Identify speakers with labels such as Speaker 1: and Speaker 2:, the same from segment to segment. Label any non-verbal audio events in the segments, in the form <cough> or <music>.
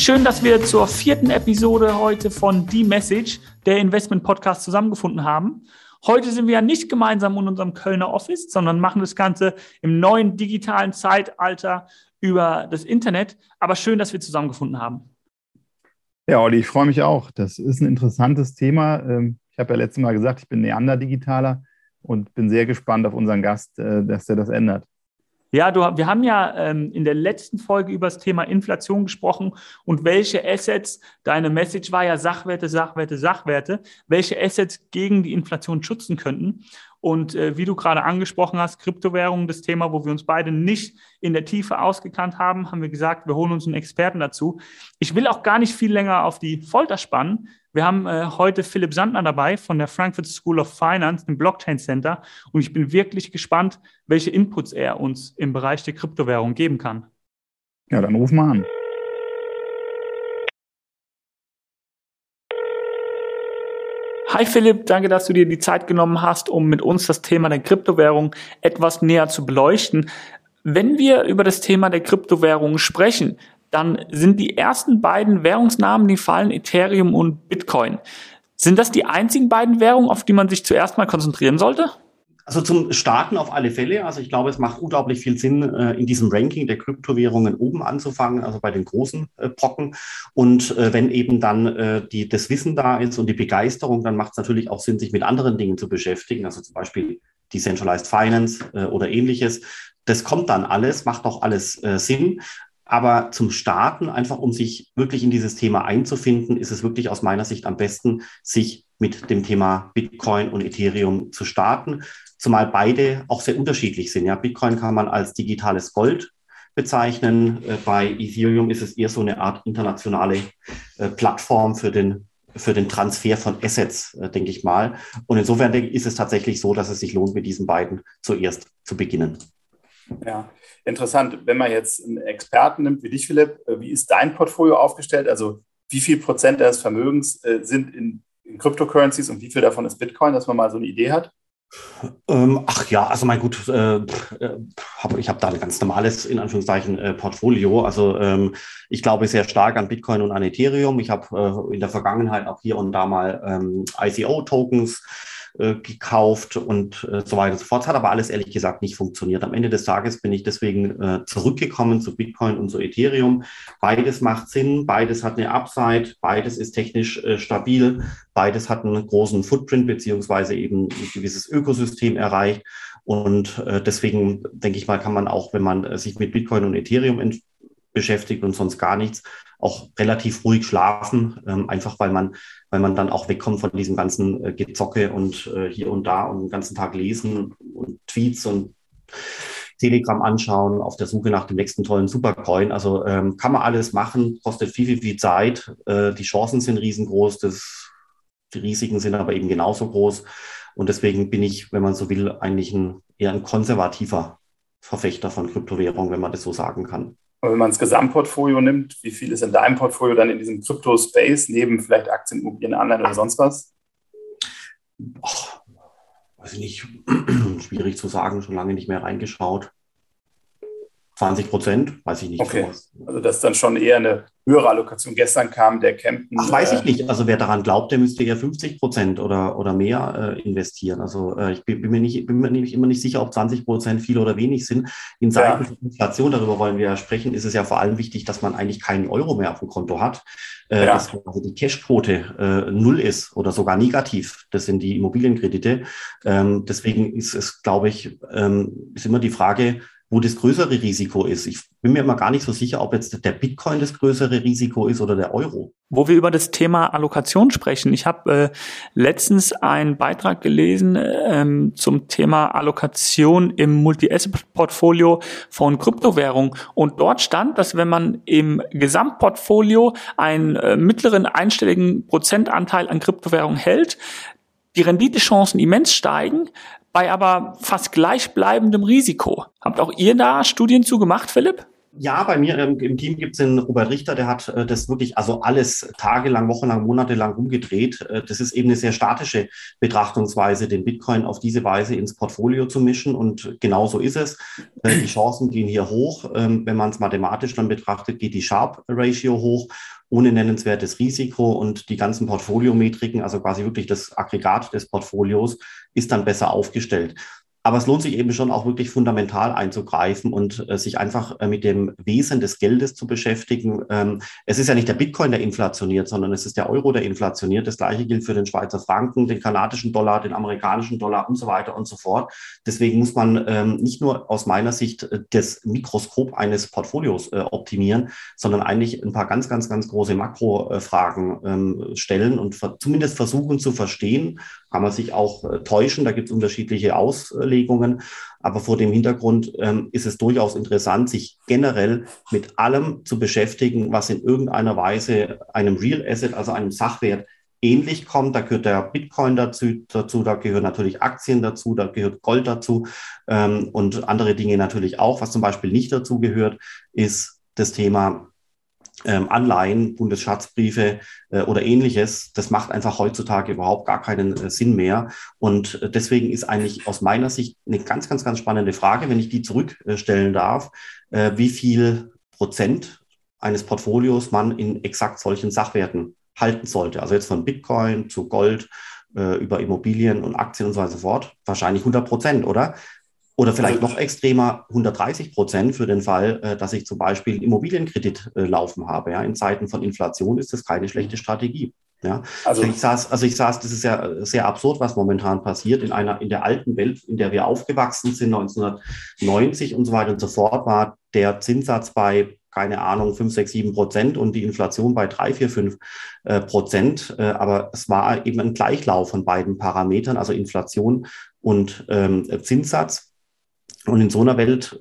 Speaker 1: Schön, dass wir zur vierten Episode heute von The Message, der Investment Podcast, zusammengefunden haben. Heute sind wir ja nicht gemeinsam in unserem Kölner Office, sondern machen das Ganze im neuen digitalen Zeitalter über das Internet. Aber schön, dass wir zusammengefunden haben.
Speaker 2: Ja, Olli, ich freue mich auch. Das ist ein interessantes Thema. Ähm, ich habe ja letztes Mal gesagt, ich bin Neander-Digitaler und bin sehr gespannt auf unseren Gast, äh, dass er das ändert.
Speaker 1: Ja, du, wir haben ja ähm, in der letzten Folge über das Thema Inflation gesprochen und welche Assets, deine Message war ja Sachwerte, Sachwerte, Sachwerte, welche Assets gegen die Inflation schützen könnten. Und äh, wie du gerade angesprochen hast, Kryptowährungen, das Thema, wo wir uns beide nicht in der Tiefe ausgekannt haben, haben wir gesagt, wir holen uns einen Experten dazu. Ich will auch gar nicht viel länger auf die Folter spannen. Wir haben äh, heute Philipp Sandner dabei von der Frankfurt School of Finance, dem Blockchain Center. Und ich bin wirklich gespannt, welche Inputs er uns im Bereich der Kryptowährung geben kann.
Speaker 2: Ja, dann ruf mal an.
Speaker 1: Hi Philipp, danke, dass du dir die Zeit genommen hast, um mit uns das Thema der Kryptowährung etwas näher zu beleuchten. Wenn wir über das Thema der Kryptowährung sprechen, dann sind die ersten beiden Währungsnamen, die fallen Ethereum und Bitcoin. Sind das die einzigen beiden Währungen, auf die man sich zuerst mal konzentrieren sollte?
Speaker 3: Also zum Starten auf alle Fälle. Also ich glaube, es macht unglaublich viel Sinn, äh, in diesem Ranking der Kryptowährungen oben anzufangen, also bei den großen äh, Brocken. Und äh, wenn eben dann die, das Wissen da ist und die Begeisterung, dann macht es natürlich auch Sinn, sich mit anderen Dingen zu beschäftigen. Also zum Beispiel Decentralized Finance oder ähnliches. Das kommt dann alles, macht auch alles Sinn. Aber zum Starten, einfach um sich wirklich in dieses Thema einzufinden, ist es wirklich aus meiner Sicht am besten, sich mit dem Thema Bitcoin und Ethereum zu starten zumal beide auch sehr unterschiedlich sind. Ja, Bitcoin kann man als digitales Gold bezeichnen. Äh, bei Ethereum ist es eher so eine Art internationale äh, Plattform für den für den Transfer von Assets, äh, denke ich mal. Und insofern ist es tatsächlich so, dass es sich lohnt, mit diesen beiden zuerst zu beginnen.
Speaker 4: Ja, interessant. Wenn man jetzt einen Experten nimmt wie dich, Philipp, wie ist dein Portfolio aufgestellt? Also wie viel Prozent deines Vermögens sind in, in Cryptocurrencies und wie viel davon ist Bitcoin, dass man mal so eine Idee hat?
Speaker 3: Ähm, ach ja, also mein gut, äh, äh hab, ich habe da ein ganz normales, in Anführungszeichen, äh, Portfolio. Also ähm, ich glaube sehr stark an Bitcoin und an Ethereum. Ich habe äh, in der Vergangenheit auch hier und da mal ähm, ICO-Tokens äh, gekauft und äh, so weiter und so fort. Hat aber alles ehrlich gesagt nicht funktioniert. Am Ende des Tages bin ich deswegen äh, zurückgekommen zu Bitcoin und zu Ethereum. Beides macht Sinn, beides hat eine Upside, beides ist technisch äh, stabil, beides hat einen großen Footprint beziehungsweise eben ein gewisses Ökosystem erreicht. Und äh, deswegen denke ich mal, kann man auch, wenn man sich mit Bitcoin und Ethereum beschäftigt und sonst gar nichts, auch relativ ruhig schlafen, ähm, einfach weil man, weil man dann auch wegkommt von diesem ganzen äh, Gezocke und äh, hier und da und den ganzen Tag lesen und Tweets und Telegram anschauen, auf der Suche nach dem nächsten tollen Supercoin. Also ähm, kann man alles machen, kostet viel, viel, viel Zeit. Äh, die Chancen sind riesengroß, das, die Risiken sind aber eben genauso groß. Und deswegen bin ich, wenn man so will, eigentlich ein, eher ein konservativer Verfechter von Kryptowährung, wenn man das so sagen kann.
Speaker 4: Und wenn man das Gesamtportfolio nimmt, wie viel ist in deinem Portfolio dann in diesem Crypto-Space, neben vielleicht Aktien, Immobilien, Anleihen oder sonst was?
Speaker 3: Och, weiß ich nicht, <clears throat> schwierig zu sagen, schon lange nicht mehr reingeschaut. 20 Prozent, weiß ich nicht.
Speaker 4: Okay. Also das ist dann schon eher eine höhere Allokation. Gestern kam der Campen.
Speaker 3: Ach, weiß ich äh, nicht. Also wer daran glaubt, der müsste ja 50 Prozent oder, oder mehr äh, investieren. Also äh, ich bin, bin, mir nicht, bin mir nicht, immer nicht sicher, ob 20 Prozent viel oder wenig sind. In Zeiten ja. Inflation, darüber wollen wir ja sprechen, ist es ja vor allem wichtig, dass man eigentlich keinen Euro mehr auf dem Konto hat. Äh, ja. Dass also die Cashquote äh, null ist oder sogar negativ. Das sind die Immobilienkredite. Ähm, deswegen ist es, glaube ich, ähm, ist immer die Frage, wo das größere Risiko ist. Ich bin mir immer gar nicht so sicher, ob jetzt der Bitcoin das größere Risiko ist oder der Euro.
Speaker 1: Wo wir über das Thema Allokation sprechen. Ich habe äh, letztens einen Beitrag gelesen ähm, zum Thema Allokation im Multi-Asset-Portfolio von Kryptowährung. Und dort stand, dass wenn man im Gesamtportfolio einen äh, mittleren einstelligen Prozentanteil an Kryptowährung hält, die Renditechancen immens steigen, bei aber fast gleichbleibendem Risiko. Habt auch ihr da Studien zu gemacht, Philipp?
Speaker 3: Ja, bei mir im, im Team gibt es den Robert Richter, der hat äh, das wirklich, also alles tagelang, wochenlang, monatelang rumgedreht. Äh, das ist eben eine sehr statische Betrachtungsweise, den Bitcoin auf diese Weise ins Portfolio zu mischen. Und genau so ist es. Äh, die Chancen gehen hier hoch. Ähm, wenn man es mathematisch dann betrachtet, geht die Sharp Ratio hoch ohne nennenswertes Risiko und die ganzen Portfoliometriken, also quasi wirklich das Aggregat des Portfolios, ist dann besser aufgestellt. Aber es lohnt sich eben schon auch wirklich fundamental einzugreifen und äh, sich einfach äh, mit dem Wesen des Geldes zu beschäftigen. Ähm, es ist ja nicht der Bitcoin, der inflationiert, sondern es ist der Euro, der inflationiert. Das gleiche gilt für den Schweizer Franken, den kanadischen Dollar, den amerikanischen Dollar und so weiter und so fort. Deswegen muss man ähm, nicht nur aus meiner Sicht äh, das Mikroskop eines Portfolios äh, optimieren, sondern eigentlich ein paar ganz, ganz, ganz große Makrofragen ähm, stellen und zumindest versuchen zu verstehen. Kann man sich auch äh, täuschen, da gibt es unterschiedliche Aus Auslegungen. Aber vor dem Hintergrund ähm, ist es durchaus interessant, sich generell mit allem zu beschäftigen, was in irgendeiner Weise einem Real Asset, also einem Sachwert, ähnlich kommt. Da gehört der Bitcoin dazu, dazu, da gehören natürlich Aktien dazu, da gehört Gold dazu ähm, und andere Dinge natürlich auch. Was zum Beispiel nicht dazu gehört, ist das Thema Anleihen, Bundesschatzbriefe äh, oder ähnliches, das macht einfach heutzutage überhaupt gar keinen äh, Sinn mehr. Und äh, deswegen ist eigentlich aus meiner Sicht eine ganz, ganz, ganz spannende Frage, wenn ich die zurückstellen darf, wie viel Prozent eines Portfolios man in exakt solchen Sachwerten halten sollte. Also jetzt von Bitcoin zu Gold über Immobilien und Aktien und so weiter und so fort. Wahrscheinlich 100 Prozent, oder? Oder vielleicht noch extremer 130 Prozent für den Fall, äh, dass ich zum Beispiel Immobilienkredit äh, laufen habe. Ja, in Zeiten von Inflation ist das keine schlechte Strategie. Ja, also ich saß, also ich saß, das ist ja sehr absurd, was momentan passiert. In einer, in der alten Welt, in der wir aufgewachsen sind, 1990 und so weiter und so fort, war der Zinssatz bei, keine Ahnung, 5, 6, 7 Prozent und die Inflation bei 3, 4, 5 äh, Prozent. Äh, aber es war eben ein Gleichlauf von beiden Parametern, also Inflation und ähm, Zinssatz. Und in so einer Welt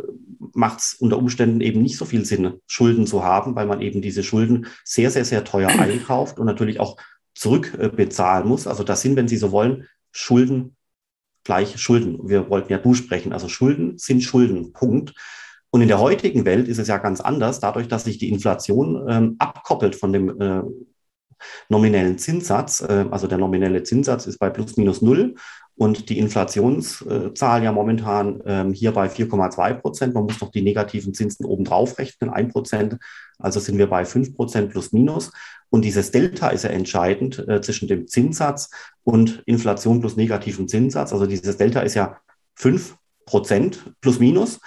Speaker 3: macht es unter Umständen eben nicht so viel Sinn, Schulden zu haben, weil man eben diese Schulden sehr, sehr, sehr teuer <clears throat> einkauft und natürlich auch zurückbezahlen muss. Also das sind, wenn Sie so wollen, Schulden gleich Schulden. Wir wollten ja du sprechen. Also Schulden sind Schulden. Punkt. Und in der heutigen Welt ist es ja ganz anders, dadurch, dass sich die Inflation ähm, abkoppelt von dem äh, nominellen Zinssatz. Äh, also der nominelle Zinssatz ist bei plus minus null und die Inflationszahl ja momentan ähm, hier bei 4,2 Prozent. Man muss noch die negativen Zinsen obendrauf rechnen, 1 Prozent. Also sind wir bei 5 Prozent plus minus. Und dieses Delta ist ja entscheidend äh, zwischen dem Zinssatz und Inflation plus negativen Zinssatz. Also dieses Delta ist ja 5 Prozent plus minus.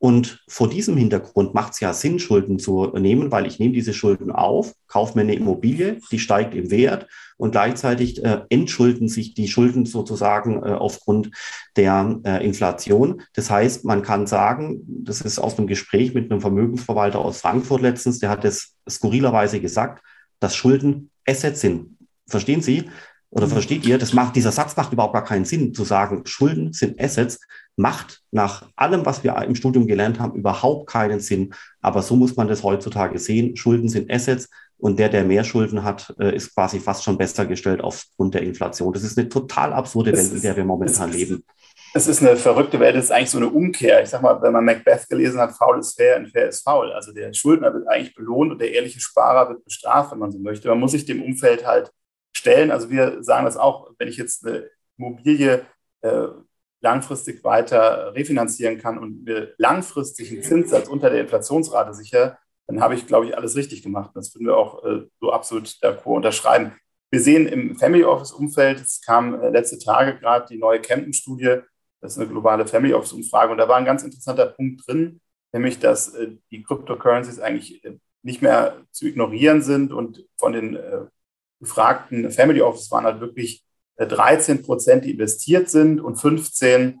Speaker 3: Und vor diesem Hintergrund macht es ja Sinn, Schulden zu nehmen, weil ich nehme diese Schulden auf, kaufe mir eine Immobilie, die steigt im Wert und gleichzeitig äh, entschulden sich die Schulden sozusagen äh, aufgrund der äh, Inflation. Das heißt, man kann sagen, das ist aus einem Gespräch mit einem Vermögensverwalter aus Frankfurt letztens, der hat es skurrilerweise gesagt, dass Schulden Assets sind. Verstehen Sie? Oder mhm. versteht ihr? Das macht, dieser Satz macht überhaupt gar keinen Sinn, zu sagen, Schulden sind Assets macht nach allem, was wir im Studium gelernt haben, überhaupt keinen Sinn. Aber so muss man das heutzutage sehen. Schulden sind Assets und der, der mehr Schulden hat, äh, ist quasi fast schon besser gestellt aufgrund der Inflation. Das ist eine total absurde Welt, in der wir momentan leben.
Speaker 4: Es ist eine verrückte Welt, es ist eigentlich so eine Umkehr. Ich sag mal, wenn man Macbeth gelesen hat, faul ist fair und fair ist faul. Also der Schuldner wird eigentlich belohnt und der ehrliche Sparer wird bestraft, wenn man so möchte. Man muss sich dem Umfeld halt stellen. Also wir sagen das auch, wenn ich jetzt eine Immobilie äh, langfristig weiter refinanzieren kann und mir langfristig einen Zinssatz unter der Inflationsrate sicher, dann habe ich, glaube ich, alles richtig gemacht. Das würden wir auch äh, so absolut d'accord unterschreiben. Wir sehen im Family Office Umfeld, es kam äh, letzte Tage gerade die neue Camden-Studie, das ist eine globale Family Office Umfrage und da war ein ganz interessanter Punkt drin, nämlich dass äh, die Cryptocurrencies eigentlich äh, nicht mehr zu ignorieren sind und von den äh, gefragten Family Office waren halt wirklich 13 äh, Prozent, die investiert sind und 15,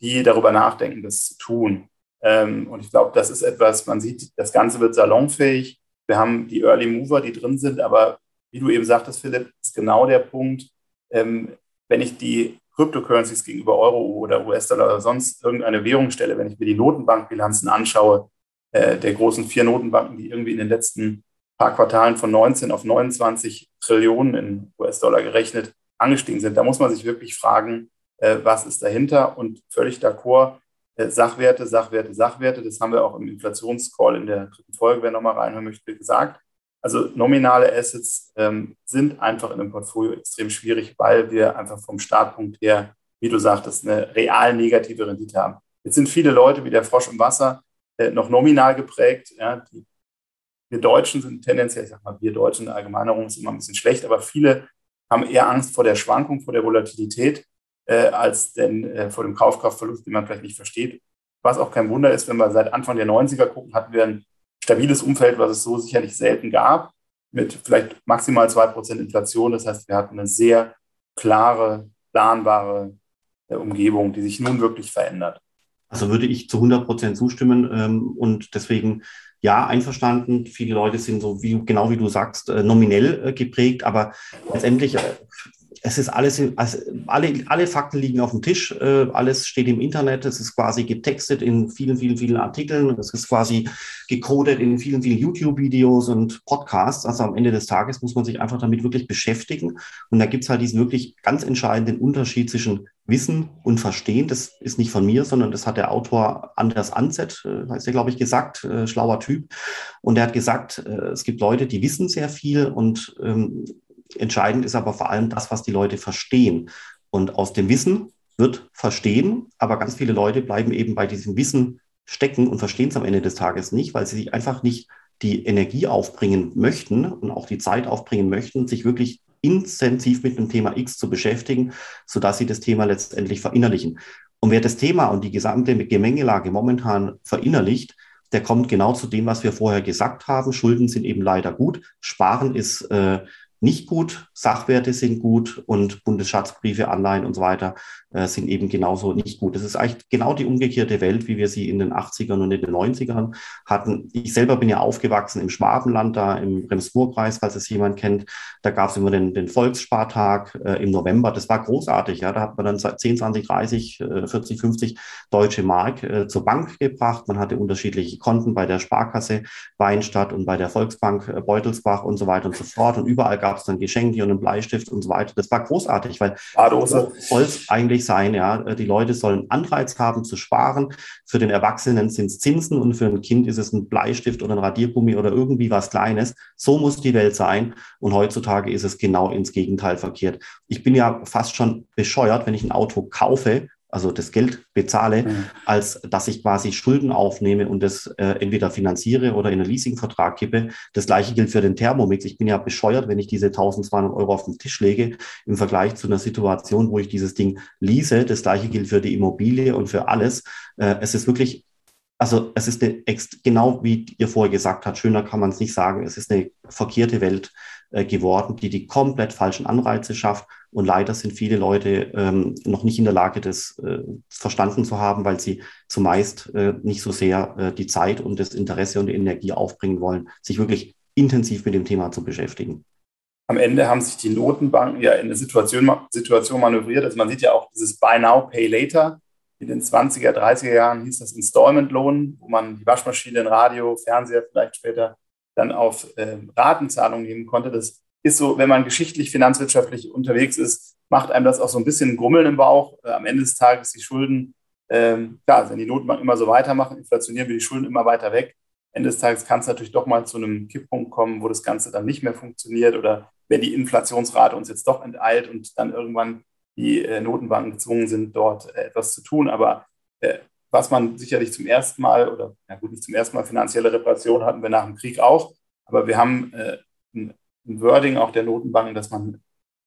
Speaker 4: die darüber nachdenken, das zu tun. Ähm, und ich glaube, das ist etwas, man sieht, das Ganze wird salonfähig. Wir haben die Early Mover, die drin sind, aber wie du eben sagtest, Philipp, ist genau der Punkt, ähm, wenn ich die Cryptocurrencies gegenüber Euro oder US-Dollar oder sonst irgendeine Währung stelle, wenn ich mir die Notenbankbilanzen anschaue, äh, der großen vier Notenbanken, die irgendwie in den letzten paar Quartalen von 19 auf 29 Trillionen in US-Dollar gerechnet angestiegen sind. Da muss man sich wirklich fragen, äh, was ist dahinter? Und völlig d'accord, äh, Sachwerte, Sachwerte, Sachwerte. Das haben wir auch im Inflationscall in der dritten Folge, wer nochmal reinhören möchte, gesagt. Also nominale Assets ähm, sind einfach in einem Portfolio extrem schwierig, weil wir einfach vom Startpunkt her, wie du sagtest, eine real negative Rendite haben. Jetzt sind viele Leute wie der Frosch im Wasser äh, noch nominal geprägt. Ja, die, wir Deutschen sind tendenziell, ich sag mal, wir Deutschen, in der Allgemeinerung ist immer ein bisschen schlecht, aber viele haben eher Angst vor der Schwankung, vor der Volatilität, äh, als denn äh, vor dem Kaufkraftverlust, den man vielleicht nicht versteht. Was auch kein Wunder ist, wenn wir seit Anfang der 90er gucken, hatten wir ein stabiles Umfeld, was es so sicherlich selten gab, mit vielleicht maximal 2% Inflation. Das heißt, wir hatten eine sehr klare, planbare äh, Umgebung, die sich nun wirklich verändert.
Speaker 3: Also würde ich zu 100 Prozent zustimmen ähm, und deswegen ja einverstanden. Viele Leute sind so wie genau wie du sagst äh, nominell äh, geprägt, aber letztendlich äh, es ist alles, also alle, alle Fakten liegen auf dem Tisch, alles steht im Internet, es ist quasi getextet in vielen, vielen, vielen Artikeln, es ist quasi gecodet in vielen, vielen YouTube-Videos und Podcasts. Also am Ende des Tages muss man sich einfach damit wirklich beschäftigen. Und da gibt es halt diesen wirklich ganz entscheidenden Unterschied zwischen Wissen und Verstehen. Das ist nicht von mir, sondern das hat der Autor Anders Anzett, äh, heißt er, glaube ich, gesagt, äh, schlauer Typ. Und er hat gesagt, äh, es gibt Leute, die wissen sehr viel und ähm, Entscheidend ist aber vor allem das, was die Leute verstehen. Und aus dem Wissen wird verstehen, aber ganz viele Leute bleiben eben bei diesem Wissen stecken und verstehen es am Ende des Tages nicht, weil sie sich einfach nicht die Energie aufbringen möchten und auch die Zeit aufbringen möchten, sich wirklich intensiv mit dem Thema X zu beschäftigen, sodass sie das Thema letztendlich verinnerlichen. Und wer das Thema und die gesamte Gemengelage momentan verinnerlicht, der kommt genau zu dem, was wir vorher gesagt haben. Schulden sind eben leider gut. Sparen ist äh, nicht gut, Sachwerte sind gut und Bundesschatzbriefe, Anleihen und so weiter äh, sind eben genauso nicht gut. Das ist eigentlich genau die umgekehrte Welt, wie wir sie in den 80ern und in den 90ern hatten. Ich selber bin ja aufgewachsen im Schwabenland, da im Rems-Murr-Kreis, falls es jemand kennt. Da gab es immer den, den Volksspartag äh, im November. Das war großartig. Ja. Da hat man dann 10, 20, 30, äh, 40, 50 deutsche Mark äh, zur Bank gebracht. Man hatte unterschiedliche Konten bei der Sparkasse Weinstadt und bei der Volksbank äh, Beutelsbach und so weiter und so fort. Und überall gab es dann Geschenke und einen Bleistift und so weiter. Das war großartig, weil
Speaker 4: Badose.
Speaker 3: soll eigentlich sein, ja. Die Leute sollen Anreiz haben zu sparen. Für den Erwachsenen sind es Zinsen und für ein Kind ist es ein Bleistift oder ein Radiergummi oder irgendwie was Kleines. So muss die Welt sein. Und heutzutage ist es genau ins Gegenteil verkehrt. Ich bin ja fast schon bescheuert, wenn ich ein Auto kaufe also das Geld bezahle, mhm. als dass ich quasi Schulden aufnehme und das äh, entweder finanziere oder in einen Leasingvertrag kippe. Das gleiche gilt für den Thermomix. Ich bin ja bescheuert, wenn ich diese 1200 Euro auf den Tisch lege im Vergleich zu einer Situation, wo ich dieses Ding lease. Das gleiche gilt für die Immobilie und für alles. Äh, es ist wirklich also es ist eine, genau wie ihr vorher gesagt habt, schöner kann man es nicht sagen, es ist eine verkehrte Welt äh, geworden, die die komplett falschen Anreize schafft. Und leider sind viele Leute ähm, noch nicht in der Lage, das äh, verstanden zu haben, weil sie zumeist äh, nicht so sehr äh, die Zeit und das Interesse und die Energie aufbringen wollen, sich wirklich intensiv mit dem Thema zu beschäftigen.
Speaker 4: Am Ende haben sich die Notenbanken ja in eine Situation, Situation manövriert. Also man sieht ja auch dieses Buy Now, Pay Later. In den 20er, 30er Jahren hieß das Installment Loan, wo man die Waschmaschine, den Radio, Fernseher vielleicht später dann auf äh, Ratenzahlung nehmen konnte. Das ist so, wenn man geschichtlich, finanzwirtschaftlich unterwegs ist, macht einem das auch so ein bisschen Grummeln im Bauch. Äh, am Ende des Tages die Schulden, ähm, klar, wenn die Notenbanken immer so weitermachen, inflationieren wir die Schulden immer weiter weg. Ende des Tages kann es natürlich doch mal zu einem Kipppunkt kommen, wo das Ganze dann nicht mehr funktioniert oder wenn die Inflationsrate uns jetzt doch enteilt und dann irgendwann die äh, Notenbanken gezwungen sind, dort äh, etwas zu tun. Aber äh, was man sicherlich zum ersten Mal oder ja gut, nicht zum ersten Mal finanzielle Repression hatten wir nach dem Krieg auch, aber wir haben äh, ein, ein Wording auch der Notenbanken, dass man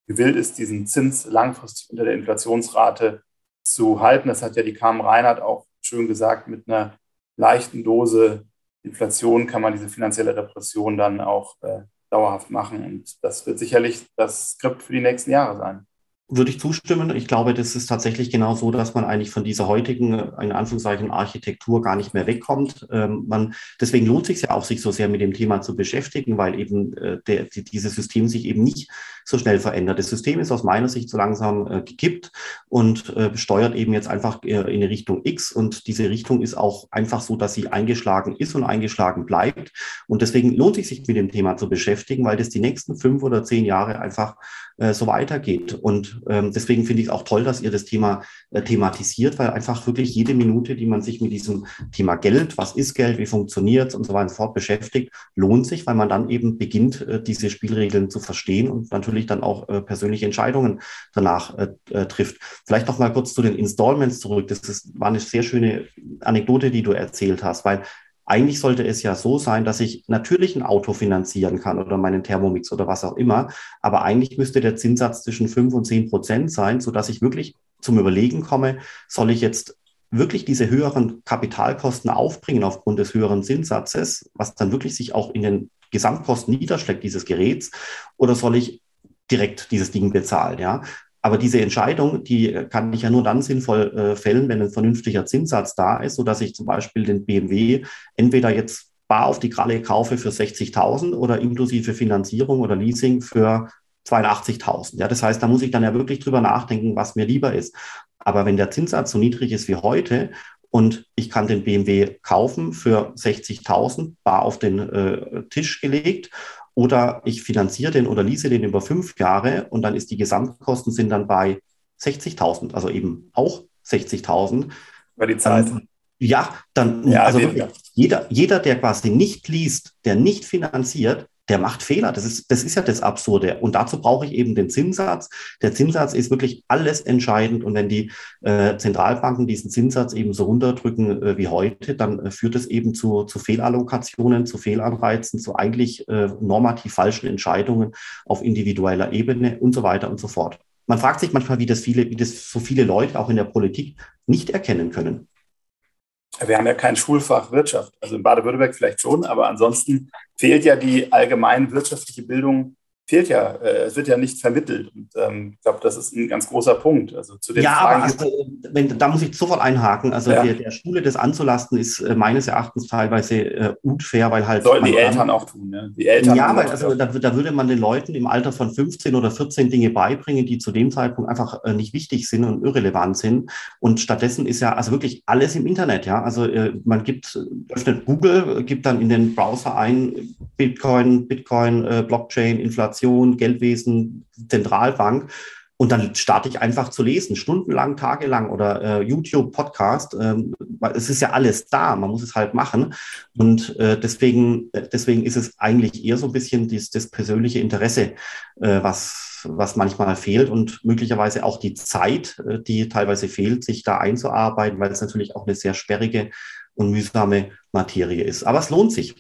Speaker 4: gewillt ist, diesen Zins langfristig unter der Inflationsrate zu halten. Das hat ja die Carmen Reinhardt auch schön gesagt, mit einer leichten Dose Inflation kann man diese finanzielle Repression dann auch äh, dauerhaft machen. Und das wird sicherlich das Skript für die nächsten Jahre sein
Speaker 3: würde ich zustimmen. Ich glaube, das ist tatsächlich genau so, dass man eigentlich von dieser heutigen, in Anführungszeichen, Architektur gar nicht mehr wegkommt. Ähm, man, deswegen lohnt sich ja auch, sich so sehr mit dem Thema zu beschäftigen, weil eben äh, der, die, dieses System sich eben nicht so schnell verändert. Das System ist aus meiner Sicht so langsam äh, gekippt und äh, steuert eben jetzt einfach äh, in eine Richtung X. Und diese Richtung ist auch einfach so, dass sie eingeschlagen ist und eingeschlagen bleibt. Und deswegen lohnt sich, sich mit dem Thema zu beschäftigen, weil das die nächsten fünf oder zehn Jahre einfach äh, so weitergeht. Und ähm, deswegen finde ich es auch toll, dass ihr das Thema äh, thematisiert, weil einfach wirklich jede Minute, die man sich mit diesem Thema Geld, was ist Geld, wie funktioniert es und so weiter und fort beschäftigt, lohnt sich, weil man dann eben beginnt, äh, diese Spielregeln zu verstehen und natürlich dann auch äh, persönliche Entscheidungen danach äh, äh, trifft. Vielleicht noch mal kurz zu den Installments zurück. Das ist, war eine sehr schöne Anekdote, die du erzählt hast, weil eigentlich sollte es ja so sein, dass ich natürlich ein Auto finanzieren kann oder meinen Thermomix oder was auch immer. Aber eigentlich müsste der Zinssatz zwischen 5 und 10 Prozent sein, sodass ich wirklich zum Überlegen komme, soll ich jetzt wirklich diese höheren Kapitalkosten aufbringen aufgrund des höheren Zinssatzes, was dann wirklich sich auch in den Gesamtkosten niederschlägt dieses Geräts, oder soll ich direkt dieses Ding bezahlen, ja? Aber diese Entscheidung, die kann ich ja nur dann sinnvoll äh, fällen, wenn ein vernünftiger Zinssatz da ist, so dass ich zum Beispiel den BMW entweder jetzt bar auf die Kralle kaufe für 60.000 oder inklusive Finanzierung oder Leasing für 82.000. Ja, das heißt, da muss ich dann ja wirklich drüber nachdenken, was mir lieber ist. Aber wenn der Zinssatz so niedrig ist wie heute und ich kann den BMW kaufen für 60.000 bar auf den äh, Tisch gelegt oder ich finanziere den oder lease den über fünf Jahre und dann ist die Gesamtkosten sind dann bei 60.000, also eben auch 60.000.
Speaker 4: Bei die Zeit.
Speaker 3: Ähm, ja, dann, ja, also wirklich, jeder, jeder, der quasi nicht liest, der nicht finanziert, der macht Fehler. Das ist, das ist ja das Absurde. Und dazu brauche ich eben den Zinssatz. Der Zinssatz ist wirklich alles entscheidend. Und wenn die äh, Zentralbanken diesen Zinssatz eben so runterdrücken äh, wie heute, dann äh, führt es eben zu, zu Fehlallokationen, zu Fehlanreizen, zu eigentlich äh, normativ falschen Entscheidungen auf individueller Ebene und so weiter und so fort. Man fragt sich manchmal, wie das viele, wie das so viele Leute auch in der Politik nicht erkennen können.
Speaker 4: Wir haben ja kein Schulfach Wirtschaft. Also in Baden-Württemberg vielleicht schon, aber ansonsten fehlt ja die allgemein wirtschaftliche Bildung fehlt ja, äh, es wird ja nicht vermittelt. Und ähm, ich glaube, das ist ein ganz großer Punkt. Also zu den
Speaker 3: ja, Fragen, aber also, wenn, da muss ich sofort einhaken. Also ja. der, der, Schule das anzulasten, ist äh, meines Erachtens teilweise äh, unfair, weil halt.
Speaker 4: Sollten die Eltern auch tun, ne? Die Eltern
Speaker 3: ja, weil also, da, da, würde man den Leuten im Alter von 15 oder 14 Dinge beibringen, die zu dem Zeitpunkt einfach äh, nicht wichtig sind und irrelevant sind. Und stattdessen ist ja also wirklich alles im Internet, ja. Also äh, man gibt, öffnet Google, gibt dann in den Browser ein Bitcoin, Bitcoin, äh, Blockchain, Inflation. Inflation, Geldwesen, Zentralbank. Und dann starte ich einfach zu lesen, stundenlang, tagelang oder äh, YouTube, Podcast. Ähm, es ist ja alles da, man muss es halt machen. Und äh, deswegen, deswegen ist es eigentlich eher so ein bisschen dies, das persönliche Interesse, äh, was, was manchmal fehlt und möglicherweise auch die Zeit, äh, die teilweise fehlt, sich da einzuarbeiten, weil es natürlich auch eine sehr sperrige und mühsame Materie ist. Aber es lohnt sich.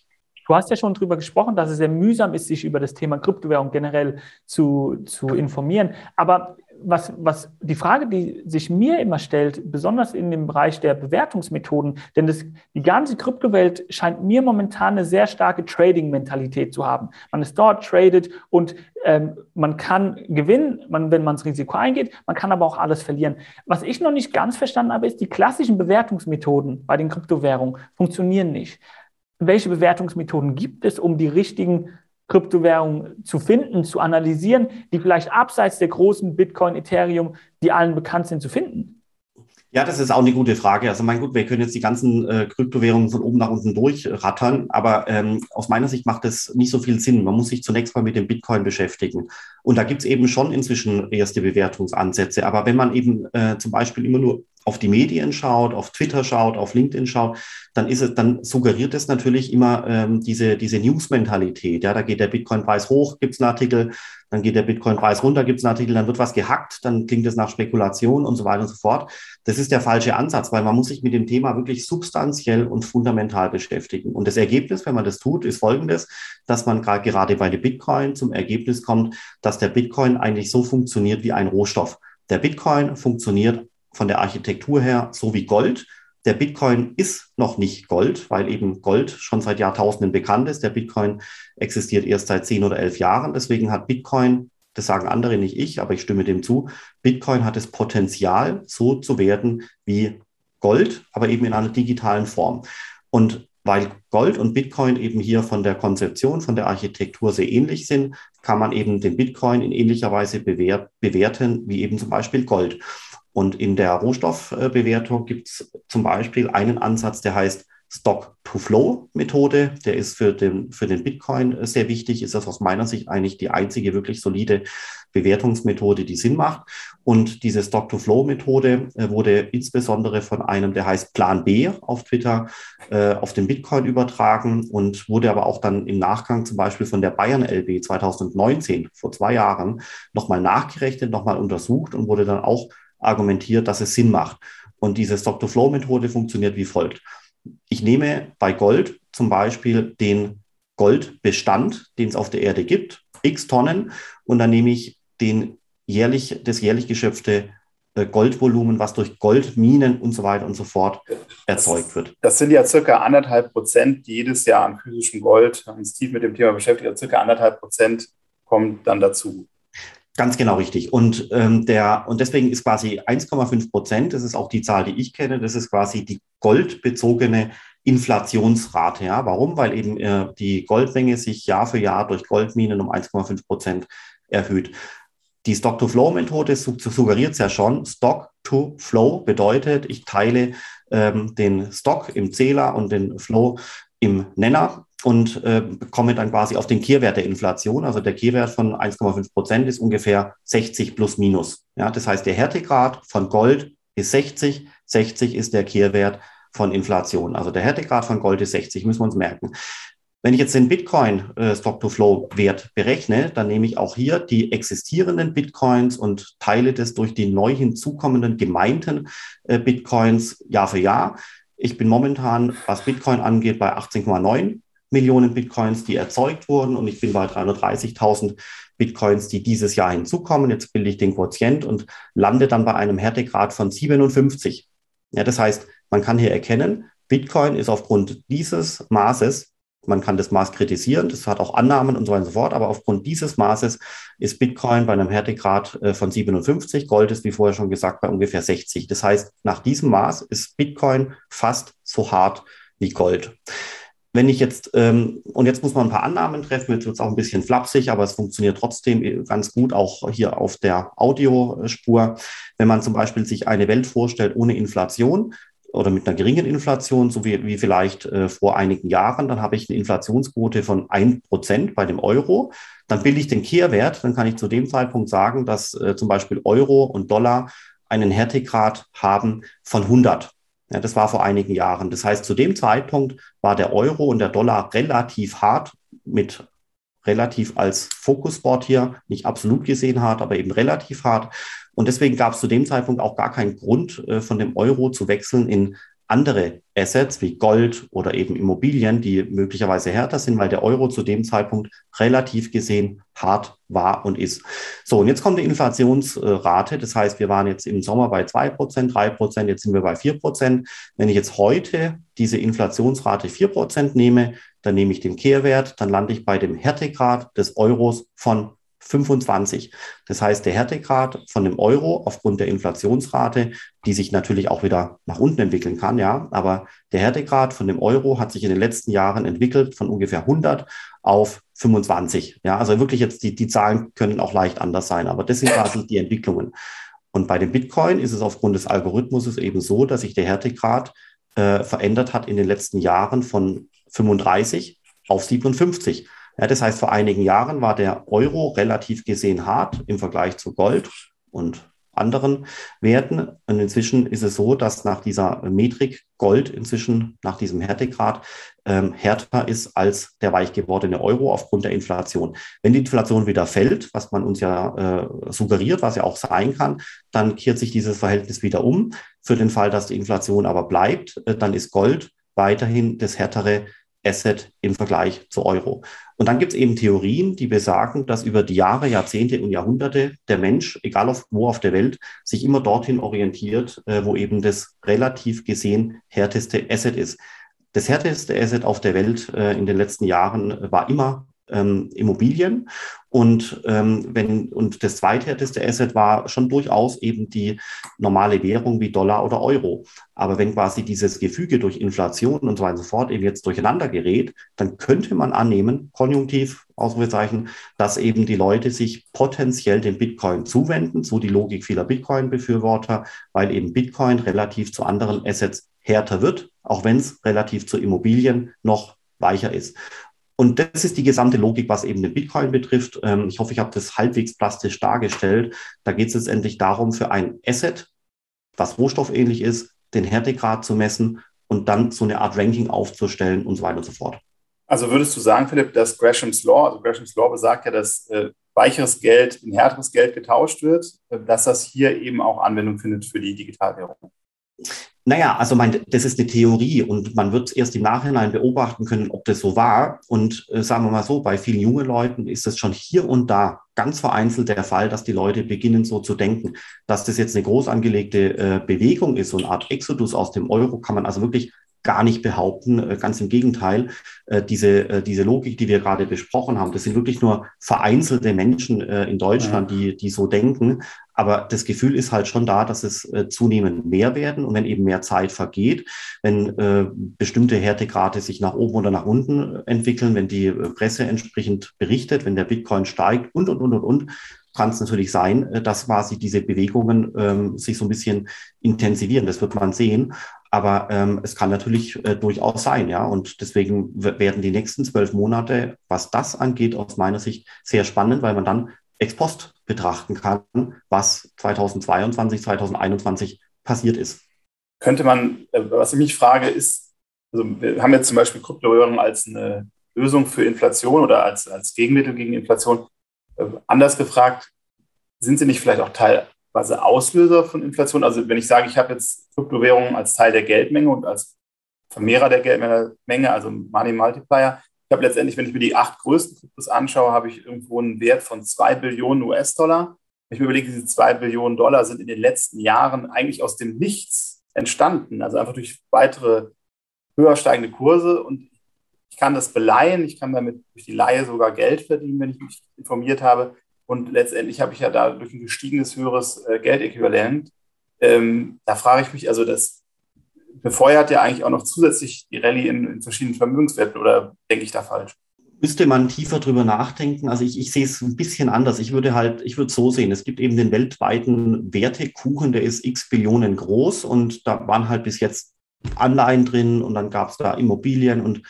Speaker 1: Du hast ja schon darüber gesprochen, dass es sehr mühsam ist, sich über das Thema Kryptowährung generell zu, zu informieren. Aber was, was die Frage, die sich mir immer stellt, besonders in dem Bereich der Bewertungsmethoden, denn das, die ganze Kryptowelt scheint mir momentan eine sehr starke Trading-Mentalität zu haben. Man ist dort, tradet und ähm, man kann gewinnen, man, wenn man das Risiko eingeht, man kann aber auch alles verlieren. Was ich noch nicht ganz verstanden habe, ist, die klassischen Bewertungsmethoden bei den Kryptowährungen funktionieren nicht welche Bewertungsmethoden gibt es, um die richtigen Kryptowährungen zu finden, zu analysieren, die vielleicht abseits der großen Bitcoin, Ethereum, die allen bekannt sind, zu finden?
Speaker 3: Ja, das ist auch eine gute Frage. Also mein gut, wir können jetzt die ganzen äh, Kryptowährungen von oben nach unten durchrattern, aber ähm, aus meiner Sicht macht das nicht so viel Sinn. Man muss sich zunächst mal mit dem Bitcoin beschäftigen. Und da gibt es eben schon inzwischen erste Bewertungsansätze. Aber wenn man eben äh, zum Beispiel immer nur auf die Medien schaut, auf Twitter schaut, auf LinkedIn schaut, dann ist es, dann suggeriert es natürlich immer ähm, diese, diese News-Mentalität. Ja, da geht der Bitcoin-Preis hoch, gibt es einen Artikel, dann geht der Bitcoin-Preis runter, gibt es einen Artikel, dann wird was gehackt, dann klingt es nach Spekulation und so weiter und so fort. Das ist der falsche Ansatz, weil man muss sich mit dem Thema wirklich substanziell und fundamental beschäftigen. Und das Ergebnis, wenn man das tut, ist folgendes, dass man gerade bei dem Bitcoin zum Ergebnis kommt, dass der Bitcoin eigentlich so funktioniert wie ein Rohstoff. Der Bitcoin funktioniert von der Architektur her so wie Gold. Der Bitcoin ist noch nicht Gold, weil eben Gold schon seit Jahrtausenden bekannt ist. Der Bitcoin existiert erst seit zehn oder elf Jahren. Deswegen hat Bitcoin, das sagen andere nicht ich, aber ich stimme dem zu, Bitcoin hat das Potenzial, so zu werden wie Gold, aber eben in einer digitalen Form. Und weil Gold und Bitcoin eben hier von der Konzeption, von der Architektur sehr ähnlich sind, kann man eben den Bitcoin in ähnlicher Weise bewerten wie eben zum Beispiel Gold. Und in der Rohstoffbewertung gibt es zum Beispiel einen Ansatz, der heißt Stock-to-Flow-Methode. Der ist für den, für den Bitcoin sehr wichtig, ist das aus meiner Sicht eigentlich die einzige wirklich solide Bewertungsmethode, die Sinn macht. Und diese Stock-to-Flow-Methode äh, wurde insbesondere von einem, der heißt Plan B auf Twitter, äh, auf den Bitcoin übertragen und wurde aber auch dann im Nachgang zum Beispiel von der Bayern LB 2019, vor zwei Jahren, nochmal nachgerechnet, nochmal untersucht und wurde dann auch argumentiert, dass es Sinn macht. Und diese Stock-to-Flow-Methode funktioniert wie folgt. Ich nehme bei Gold zum Beispiel den Goldbestand, den es auf der Erde gibt, x Tonnen, und dann nehme ich den jährlich, das jährlich geschöpfte äh, Goldvolumen, was durch Goldminen und so weiter und so fort erzeugt wird.
Speaker 4: Das sind ja circa anderthalb Prozent, die jedes Jahr an physischem Gold, wenn uns tief mit dem Thema beschäftigt, circa anderthalb Prozent kommt dann dazu.
Speaker 3: Ganz genau richtig. Und, ähm, der, und deswegen ist quasi 1,5 Prozent, das ist auch die Zahl, die ich kenne, das ist quasi die goldbezogene Inflationsrate. Ja? Warum? Weil eben äh, die Goldmenge sich Jahr für Jahr durch Goldminen um 1,5 Prozent erhöht. Die Stock-to-Flow-Methode suggeriert es ja schon. Stock-to-Flow bedeutet, ich teile ähm, den Stock im Zähler und den Flow im Nenner und äh, komme dann quasi auf den Kehrwert der Inflation. Also der Kehrwert von 1,5 Prozent ist ungefähr 60 plus minus. Ja, das heißt, der Härtegrad von Gold ist 60, 60 ist der Kehrwert von Inflation. Also der Härtegrad von Gold ist 60, müssen wir uns merken. Wenn ich jetzt den Bitcoin äh, Stock-to-Flow-Wert berechne, dann nehme ich auch hier die existierenden Bitcoins und teile das durch die neu hinzukommenden gemeinten äh, Bitcoins Jahr für Jahr. Ich bin momentan, was Bitcoin angeht, bei 18,9 Millionen Bitcoins, die erzeugt wurden und ich bin bei 330.000 Bitcoins, die dieses Jahr hinzukommen. Jetzt bilde ich den Quotient und lande dann bei einem Härtegrad von 57. Ja, das heißt, man kann hier erkennen, Bitcoin ist aufgrund dieses Maßes man kann das Maß kritisieren, das hat auch Annahmen und so weiter und so fort, aber aufgrund dieses Maßes ist Bitcoin bei einem Härtegrad äh, von 57, Gold ist, wie vorher schon gesagt, bei ungefähr 60. Das heißt, nach diesem Maß ist Bitcoin fast so hart wie Gold. Wenn ich jetzt, ähm, und jetzt muss man ein paar Annahmen treffen, jetzt wird es auch ein bisschen flapsig, aber es funktioniert trotzdem äh, ganz gut, auch hier auf der Audiospur. Wenn man zum Beispiel sich eine Welt vorstellt ohne Inflation, oder mit einer geringen Inflation, so wie, wie vielleicht äh, vor einigen Jahren, dann habe ich eine Inflationsquote von ein Prozent bei dem Euro. Dann bilde ich den Kehrwert, dann kann ich zu dem Zeitpunkt sagen, dass äh, zum Beispiel Euro und Dollar einen Härtegrad haben von 100. Ja, das war vor einigen Jahren. Das heißt, zu dem Zeitpunkt war der Euro und der Dollar relativ hart mit relativ als Fokuswort hier, nicht absolut gesehen hart, aber eben relativ hart. Und deswegen gab es zu dem Zeitpunkt auch gar keinen Grund, äh, von dem Euro zu wechseln in andere Assets wie Gold oder eben Immobilien, die möglicherweise härter sind, weil der Euro zu dem Zeitpunkt relativ gesehen hart war und ist. So, und jetzt kommt die Inflationsrate. Das heißt, wir waren jetzt im Sommer bei zwei Prozent, drei Prozent, jetzt sind wir bei vier Prozent. Wenn ich jetzt heute diese Inflationsrate vier Prozent nehme, dann nehme ich den Kehrwert, dann lande ich bei dem Härtegrad des Euros von 25. Das heißt, der Härtegrad von dem Euro aufgrund der Inflationsrate, die sich natürlich auch wieder nach unten entwickeln kann, ja, aber der Härtegrad von dem Euro hat sich in den letzten Jahren entwickelt von ungefähr 100 auf 25. Ja, also wirklich jetzt die, die Zahlen können auch leicht anders sein, aber das sind quasi die Entwicklungen. Und bei dem Bitcoin ist es aufgrund des Algorithmus eben so, dass sich der Härtegrad äh, verändert hat in den letzten Jahren von 35 auf 57. Ja, das heißt, vor einigen Jahren war der Euro relativ gesehen hart im Vergleich zu Gold und anderen Werten. Und inzwischen ist es so, dass nach dieser Metrik Gold inzwischen nach diesem Härtegrad ähm, härter ist als der weich gewordene Euro aufgrund der Inflation. Wenn die Inflation wieder fällt, was man uns ja äh, suggeriert, was ja auch sein kann, dann kehrt sich dieses Verhältnis wieder um. Für den Fall, dass die Inflation aber bleibt, äh, dann ist Gold weiterhin das härtere Asset im Vergleich zu Euro. Und dann gibt es eben Theorien, die besagen, dass über die Jahre, Jahrzehnte und Jahrhunderte der Mensch, egal auf, wo auf der Welt, sich immer dorthin orientiert, äh, wo eben das relativ gesehen härteste Asset ist. Das härteste Asset auf der Welt äh, in den letzten Jahren war immer ähm, Immobilien. Und, ähm, wenn, und das zweithärteste Asset war schon durchaus eben die normale Währung wie Dollar oder Euro. Aber wenn quasi dieses Gefüge durch Inflation und so weiter und so fort eben jetzt durcheinander gerät, dann könnte man annehmen, konjunktiv, Ausrufezeichen, dass eben die Leute sich potenziell dem Bitcoin zuwenden, so die Logik vieler Bitcoin-Befürworter, weil eben Bitcoin relativ zu anderen Assets härter wird, auch wenn es relativ zu Immobilien noch weicher ist. Und das ist die gesamte Logik, was eben den Bitcoin betrifft. Ähm, ich hoffe, ich habe das halbwegs plastisch dargestellt. Da geht es letztendlich darum, für ein Asset, was rohstoffähnlich ist, den Härtegrad zu messen und dann so eine Art Ranking aufzustellen und so weiter und so fort.
Speaker 4: Also würdest du sagen, Philipp, dass Gresham's Law, also Gresham's Law besagt ja, dass äh, weicheres Geld in härteres Geld getauscht wird, äh, dass das hier eben auch Anwendung findet für die Digitalwährung?
Speaker 3: Naja, also mein, das ist eine Theorie und man wird erst im Nachhinein beobachten können, ob das so war. Und äh, sagen wir mal so, bei vielen jungen Leuten ist es schon hier und da ganz vereinzelt der Fall, dass die Leute beginnen so zu denken, dass das jetzt eine groß angelegte äh, Bewegung ist, so eine Art Exodus aus dem Euro, kann man also wirklich gar nicht behaupten. Äh, ganz im Gegenteil, äh, diese, äh, diese Logik, die wir gerade besprochen haben, das sind wirklich nur vereinzelte Menschen in Deutschland, die, die so denken. Aber das Gefühl ist halt schon da, dass es zunehmend mehr werden. Und wenn eben mehr Zeit vergeht, wenn äh, bestimmte Härtegrade sich nach oben oder nach unten entwickeln, wenn die Presse entsprechend berichtet, wenn der Bitcoin steigt und, und, und, und, und, kann es natürlich sein, dass quasi diese Bewegungen ähm, sich so ein bisschen intensivieren. Das wird man sehen. Aber ähm, es kann natürlich äh, durchaus sein, ja. Und deswegen werden die nächsten zwölf Monate, was das angeht, aus meiner Sicht sehr spannend, weil man dann ex post betrachten kann, was 2022, 2021 passiert ist.
Speaker 4: Könnte man, äh, was ich mich frage, ist, also wir haben jetzt zum Beispiel Kryptowährungen als eine Lösung für Inflation oder als, als Gegenmittel gegen Inflation. Äh, anders gefragt, sind sie nicht vielleicht auch Teil quasi Auslöser von Inflation? Also wenn ich sage, ich habe jetzt Kryptowährungen als Teil der Geldmenge und als Vermehrer der Geldmenge, also Money Multiplier, ich habe letztendlich, wenn ich mir die acht größten Kryptos anschaue, habe ich irgendwo einen Wert von zwei Billionen US-Dollar. Wenn ich mir überlege, diese zwei Billionen Dollar sind in den letzten Jahren eigentlich aus dem Nichts entstanden, also einfach durch weitere höher steigende Kurse und ich kann das beleihen, ich kann damit durch die Leihe sogar Geld verdienen, wenn ich mich informiert habe. Und letztendlich habe ich ja dadurch ein gestiegenes höheres äh, Geldäquivalent. Ähm, da frage ich mich, also das befeuert ja eigentlich auch noch zusätzlich die Rallye in, in verschiedenen Vermögenswerten oder denke ich da falsch?
Speaker 3: müsste man tiefer drüber nachdenken. Also ich, ich sehe es ein bisschen anders. Ich würde halt, ich würde so sehen, es gibt eben den weltweiten Wertekuchen, der ist x Billionen groß und da waren halt bis jetzt Anleihen drin und dann gab es da Immobilien und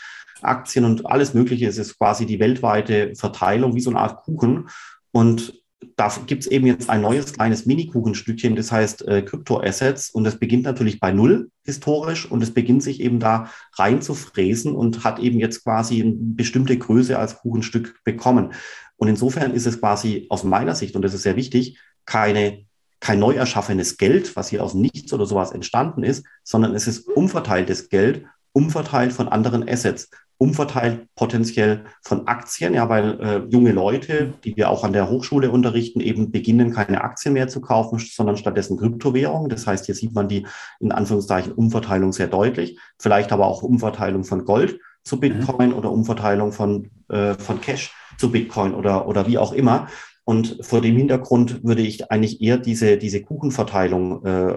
Speaker 3: Aktien und alles Mögliche. Es ist quasi die weltweite Verteilung wie so eine Art Kuchen. Und da gibt es eben jetzt ein neues kleines Mini-Kuchenstückchen, das heißt äh, Krypto-Assets. Und das beginnt natürlich bei Null historisch und es beginnt sich eben da rein und hat eben jetzt quasi eine bestimmte Größe als Kuchenstück bekommen. Und insofern ist es quasi aus meiner Sicht, und das ist sehr wichtig, keine, kein neu erschaffenes Geld, was hier aus nichts oder sowas entstanden ist, sondern es ist umverteiltes Geld, umverteilt von anderen Assets umverteilt potenziell von Aktien, ja, weil äh, junge Leute, die wir auch an der Hochschule unterrichten, eben beginnen, keine Aktien mehr zu kaufen, sondern stattdessen Kryptowährungen. Das heißt, hier sieht man die in Anführungszeichen Umverteilung sehr deutlich, vielleicht aber auch Umverteilung von Gold zu mhm. Bitcoin mhm. oder Umverteilung von, äh, von Cash zu Bitcoin oder, oder wie auch immer. Und vor dem Hintergrund würde ich eigentlich eher diese, diese Kuchenverteilung äh,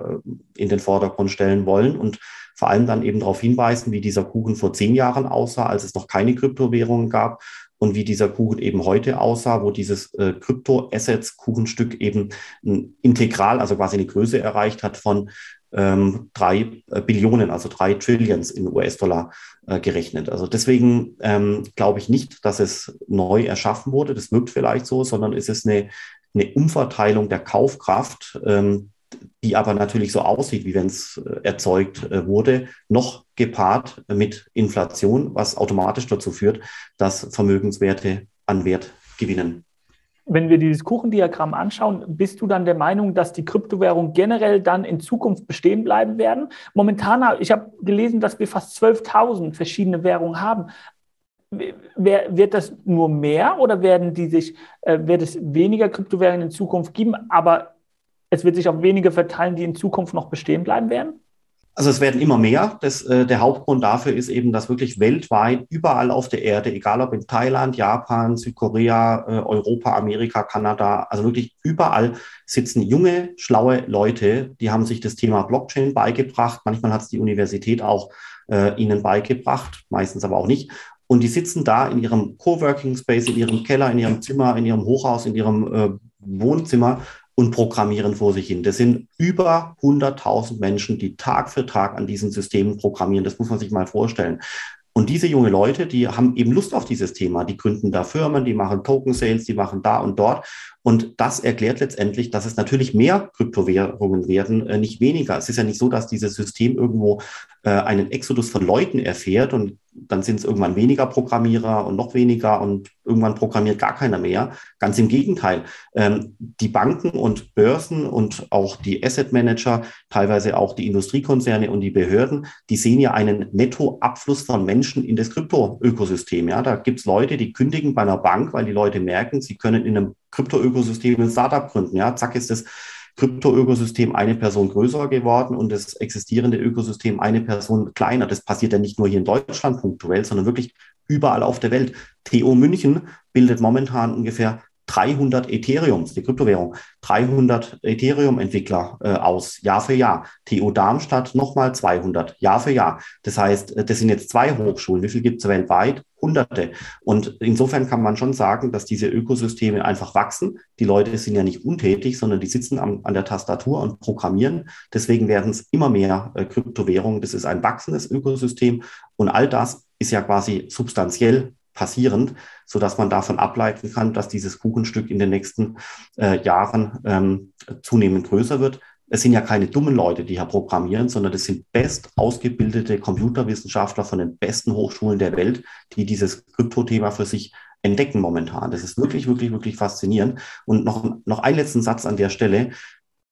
Speaker 3: in den Vordergrund stellen wollen und vor allem dann eben darauf hinweisen, wie dieser Kuchen vor zehn Jahren aussah, als es noch keine Kryptowährungen gab und wie dieser Kuchen eben heute aussah, wo dieses äh, Krypto-Assets-Kuchenstück eben ein integral, also quasi eine Größe erreicht hat von ähm, drei äh, Billionen, also drei Trillions in US-Dollar äh, gerechnet. Also deswegen ähm, glaube ich nicht, dass es neu erschaffen wurde. Das wirkt vielleicht so, sondern es ist eine, eine Umverteilung der Kaufkraft, ähm, die aber natürlich so aussieht, wie wenn es äh, erzeugt äh, wurde, noch gepaart mit Inflation, was automatisch dazu führt, dass Vermögenswerte an Wert gewinnen.
Speaker 1: Wenn wir dieses Kuchendiagramm anschauen, bist du dann der Meinung, dass die Kryptowährungen generell dann in Zukunft bestehen bleiben werden? Momentan, ich habe gelesen, dass wir fast 12.000 verschiedene Währungen haben. Wird das nur mehr oder werden die sich, äh, wird es weniger Kryptowährungen in Zukunft geben, aber es wird sich auf wenige verteilen, die in Zukunft noch bestehen bleiben werden?
Speaker 3: Also es werden immer mehr. Das, äh, der Hauptgrund dafür ist eben, dass wirklich weltweit, überall auf der Erde, egal ob in Thailand, Japan, Südkorea, äh, Europa, Amerika, Kanada, also wirklich überall sitzen junge, schlaue Leute, die haben sich das Thema Blockchain beigebracht. Manchmal hat es die Universität auch äh, ihnen beigebracht, meistens aber auch nicht. Und die sitzen da in ihrem Coworking Space, in ihrem Keller, in ihrem Zimmer, in ihrem Hochhaus, in ihrem äh, Wohnzimmer und programmieren vor sich hin. Das sind über 100.000 Menschen, die Tag für Tag an diesen Systemen programmieren. Das muss man sich mal vorstellen. Und diese junge Leute, die haben eben Lust auf dieses Thema. Die gründen da Firmen, die machen Token Sales, die machen da und dort. Und das erklärt letztendlich, dass es natürlich mehr Kryptowährungen werden, äh, nicht weniger. Es ist ja nicht so, dass dieses System irgendwo äh, einen Exodus von Leuten erfährt und dann sind es irgendwann weniger Programmierer und noch weniger und irgendwann programmiert gar keiner mehr. Ganz im Gegenteil. Ähm, die Banken und Börsen und auch die Asset Manager, teilweise auch die Industriekonzerne und die Behörden, die sehen ja einen Nettoabfluss von Menschen in das Krypto-Ökosystem. Ja, da gibt es Leute, die kündigen bei einer Bank, weil die Leute merken, sie können in einem Krypto-Ökosystem ein Startup gründen. Ja, zack ist das Krypto-Ökosystem eine Person größer geworden und das existierende Ökosystem eine Person kleiner. Das passiert ja nicht nur hier in Deutschland punktuell, sondern wirklich überall auf der Welt. TO München bildet momentan ungefähr 300 Ethereums, die Kryptowährung, 300 Ethereum-Entwickler äh, aus, Jahr für Jahr. TU Darmstadt nochmal 200, Jahr für Jahr. Das heißt, äh, das sind jetzt zwei Hochschulen. Wie viel gibt es weltweit? Hunderte. Und insofern kann man schon sagen, dass diese Ökosysteme einfach wachsen. Die Leute sind ja nicht untätig, sondern die sitzen am, an der Tastatur und programmieren. Deswegen werden es immer mehr äh, Kryptowährungen. Das ist ein wachsendes Ökosystem. Und all das ist ja quasi substanziell passierend, so dass man davon ableiten kann, dass dieses Kuchenstück in den nächsten äh, Jahren ähm, zunehmend größer wird. Es sind ja keine dummen Leute, die hier programmieren, sondern es sind best ausgebildete Computerwissenschaftler von den besten Hochschulen der Welt, die dieses Kryptothema für sich entdecken momentan. Das ist wirklich, wirklich, wirklich faszinierend. Und noch, noch einen letzten Satz an der Stelle.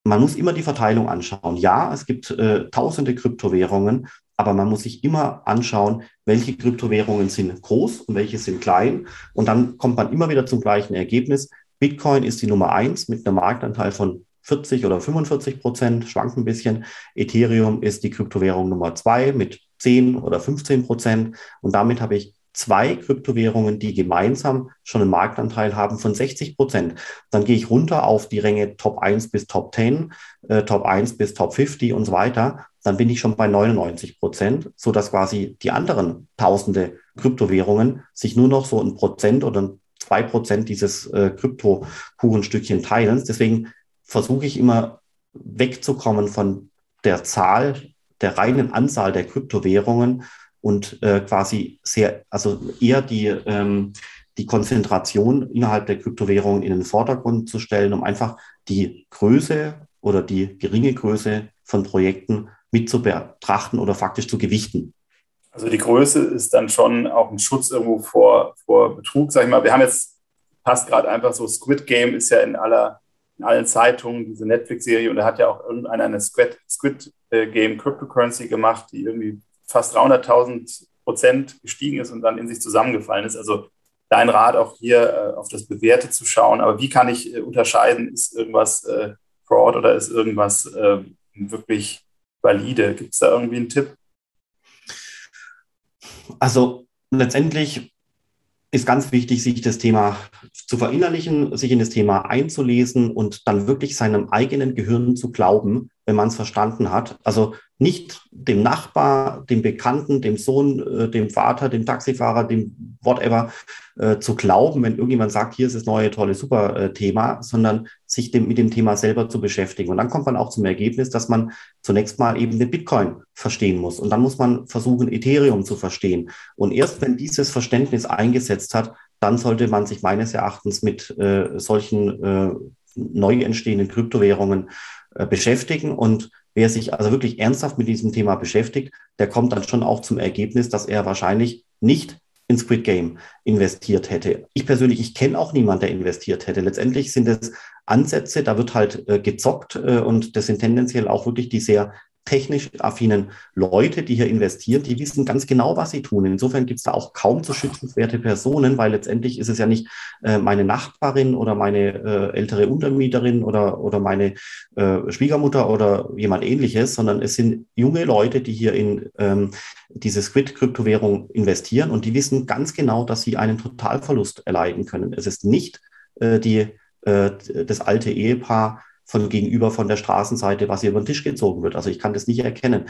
Speaker 3: Man muss immer die Verteilung anschauen. Ja, es gibt äh, tausende Kryptowährungen, aber man muss sich immer anschauen, welche Kryptowährungen sind groß und welche sind klein. Und dann kommt man immer wieder zum gleichen Ergebnis. Bitcoin ist die Nummer eins mit einem Marktanteil von 40 oder 45 Prozent, schwankt ein bisschen. Ethereum ist die Kryptowährung Nummer zwei mit 10 oder 15 Prozent. Und damit habe ich zwei Kryptowährungen, die gemeinsam schon einen Marktanteil haben von 60 Prozent. Dann gehe ich runter auf die Ränge Top 1 bis Top 10, äh, Top 1 bis Top 50 und so weiter. Dann bin ich schon bei 99 Prozent, so dass quasi die anderen tausende Kryptowährungen sich nur noch so ein Prozent oder zwei Prozent dieses äh, Krypto-Kuchenstückchen teilen. Deswegen versuche ich immer wegzukommen von der Zahl, der reinen Anzahl der Kryptowährungen und äh, quasi sehr, also eher die, ähm, die Konzentration innerhalb der Kryptowährungen in den Vordergrund zu stellen, um einfach die Größe oder die geringe Größe von Projekten mit zu betrachten oder faktisch zu gewichten.
Speaker 4: Also die Größe ist dann schon auch ein Schutz irgendwo vor, vor Betrug, sag ich mal. Wir haben jetzt, passt gerade einfach so, Squid Game ist ja in aller, in allen Zeitungen, diese Netflix-Serie, und da hat ja auch irgendeiner eine Squid, Squid äh, Game Cryptocurrency gemacht, die irgendwie fast 300.000 Prozent gestiegen ist und dann in sich zusammengefallen ist. Also dein Rat auch hier äh, auf das Bewährte zu schauen. Aber wie kann ich äh, unterscheiden, ist irgendwas Fraud oder ist irgendwas äh, wirklich valide? Gibt es da irgendwie einen Tipp?
Speaker 3: Also letztendlich ist ganz wichtig, sich das Thema zu verinnerlichen, sich in das Thema einzulesen und dann wirklich seinem eigenen Gehirn zu glauben, wenn man es verstanden hat. Also nicht dem Nachbar, dem Bekannten, dem Sohn, äh, dem Vater, dem Taxifahrer, dem whatever äh, zu glauben, wenn irgendjemand sagt, hier ist das neue, tolle, super äh, Thema, sondern sich dem, mit dem Thema selber zu beschäftigen. Und dann kommt man auch zum Ergebnis, dass man zunächst mal eben den Bitcoin verstehen muss. Und dann muss man versuchen, Ethereum zu verstehen. Und erst wenn dieses Verständnis eingesetzt hat, dann sollte man sich meines Erachtens mit äh, solchen äh, neu entstehenden Kryptowährungen äh, beschäftigen. Und wer sich also wirklich ernsthaft mit diesem Thema beschäftigt, der kommt dann schon auch zum Ergebnis, dass er wahrscheinlich nicht in Squid Game investiert hätte. Ich persönlich, ich kenne auch niemanden, der investiert hätte. Letztendlich sind es Ansätze, da wird halt äh, gezockt äh, und das sind tendenziell auch wirklich die sehr technisch affinen Leute, die hier investieren, die wissen ganz genau, was sie tun. Insofern gibt es da auch kaum zu schützenswerte Personen, weil letztendlich ist es ja nicht äh, meine Nachbarin oder meine äh, ältere Untermieterin oder, oder meine äh, Schwiegermutter oder jemand ähnliches, sondern es sind junge Leute, die hier in ähm, diese Squid-Kryptowährung investieren und die wissen ganz genau, dass sie einen Totalverlust erleiden können. Es ist nicht äh, die, äh, das alte Ehepaar, von gegenüber von der Straßenseite, was hier über den Tisch gezogen wird. Also ich kann das nicht erkennen.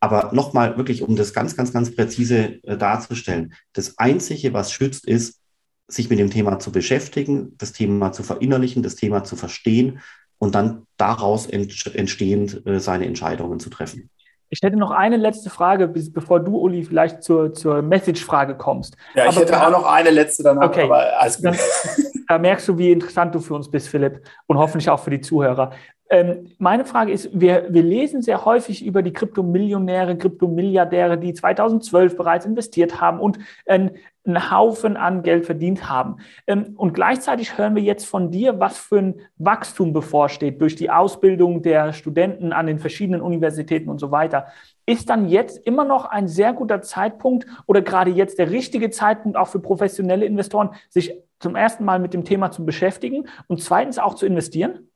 Speaker 3: Aber nochmal wirklich, um das ganz, ganz, ganz präzise äh, darzustellen. Das Einzige, was schützt, ist, sich mit dem Thema zu beschäftigen, das Thema zu verinnerlichen, das Thema zu verstehen und dann daraus ent entstehend äh, seine Entscheidungen zu treffen.
Speaker 1: Ich hätte noch eine letzte Frage, bis, bevor du, Uli, vielleicht zur, zur Message-Frage kommst.
Speaker 4: Ja, ich aber, hätte auch noch eine letzte danach,
Speaker 1: okay. aber alles gut. Dann, da merkst du, wie interessant du für uns bist, Philipp, und hoffentlich auch für die Zuhörer. Ähm, meine Frage ist, wir, wir lesen sehr häufig über die Kryptomillionäre, Kryptomilliardäre, die 2012 bereits investiert haben und äh, einen Haufen an Geld verdient haben. Ähm, und gleichzeitig hören wir jetzt von dir, was für ein Wachstum bevorsteht durch die Ausbildung der Studenten an den verschiedenen Universitäten und so weiter. Ist dann jetzt immer noch ein sehr guter Zeitpunkt oder gerade jetzt der richtige Zeitpunkt auch für professionelle Investoren, sich zum ersten Mal mit dem Thema zu beschäftigen und zweitens auch zu investieren?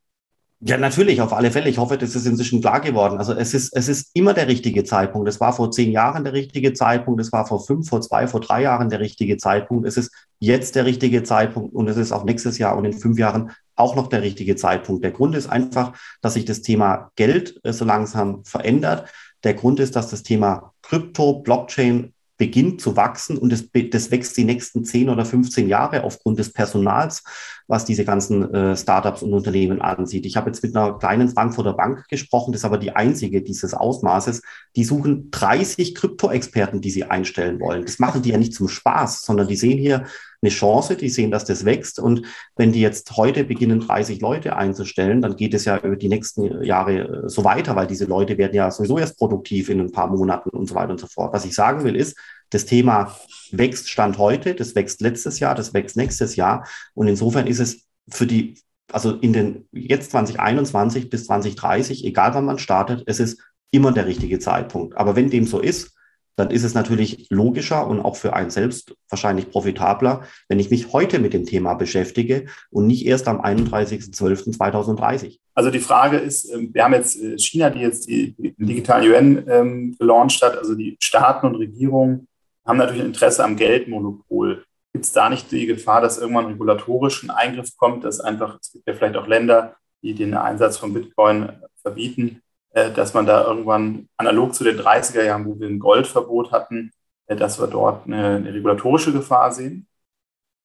Speaker 3: Ja, natürlich, auf alle Fälle. Ich hoffe, das ist inzwischen klar geworden. Also es ist, es ist immer der richtige Zeitpunkt. Es war vor zehn Jahren der richtige Zeitpunkt. Es war vor fünf, vor zwei, vor drei Jahren der richtige Zeitpunkt. Es ist jetzt der richtige Zeitpunkt und es ist auch nächstes Jahr und in fünf Jahren auch noch der richtige Zeitpunkt. Der Grund ist einfach, dass sich das Thema Geld äh, so langsam verändert. Der Grund ist, dass das Thema Krypto, Blockchain beginnt zu wachsen und das, das wächst die nächsten 10 oder 15 Jahre aufgrund des Personals, was diese ganzen äh, Startups und Unternehmen ansieht. Ich habe jetzt mit einer kleinen Frankfurter Bank gesprochen, das ist aber die einzige dieses Ausmaßes. Die suchen 30 Krypto-Experten, die sie einstellen wollen. Das machen die ja nicht zum Spaß, sondern die sehen hier eine Chance, die sehen, dass das wächst. Und wenn die jetzt heute beginnen, 30 Leute einzustellen, dann geht es ja über die nächsten Jahre äh, so weiter, weil diese Leute werden ja sowieso erst produktiv in ein paar Monaten und so weiter und so fort. Was ich sagen will, ist, das Thema wächst Stand heute, das wächst letztes Jahr, das wächst nächstes Jahr. Und insofern ist es für die, also in den jetzt 2021 bis 2030, egal wann man startet, es ist immer der richtige Zeitpunkt. Aber wenn dem so ist, dann ist es natürlich logischer und auch für einen selbst wahrscheinlich profitabler, wenn ich mich heute mit dem Thema beschäftige und nicht erst am 31.12.2030.
Speaker 4: Also die Frage ist, ähm, wir haben jetzt äh, China, die jetzt die, digitalen UN ähm, gelauncht hat, also die Staaten und Regierungen haben natürlich ein Interesse am Geldmonopol. Gibt es da nicht die Gefahr, dass irgendwann regulatorisch ein Eingriff kommt, dass einfach, es gibt ja vielleicht auch Länder, die den Einsatz von Bitcoin verbieten, dass man da irgendwann analog zu den 30er Jahren, wo wir ein Goldverbot hatten, äh, dass wir dort eine, eine regulatorische Gefahr sehen?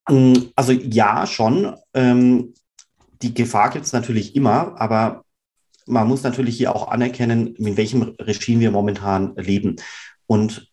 Speaker 3: Mm, also ja, schon. Ähm, die Gefahr gibt es natürlich immer, aber man muss natürlich hier auch anerkennen, in welchem Regime wir momentan leben. Und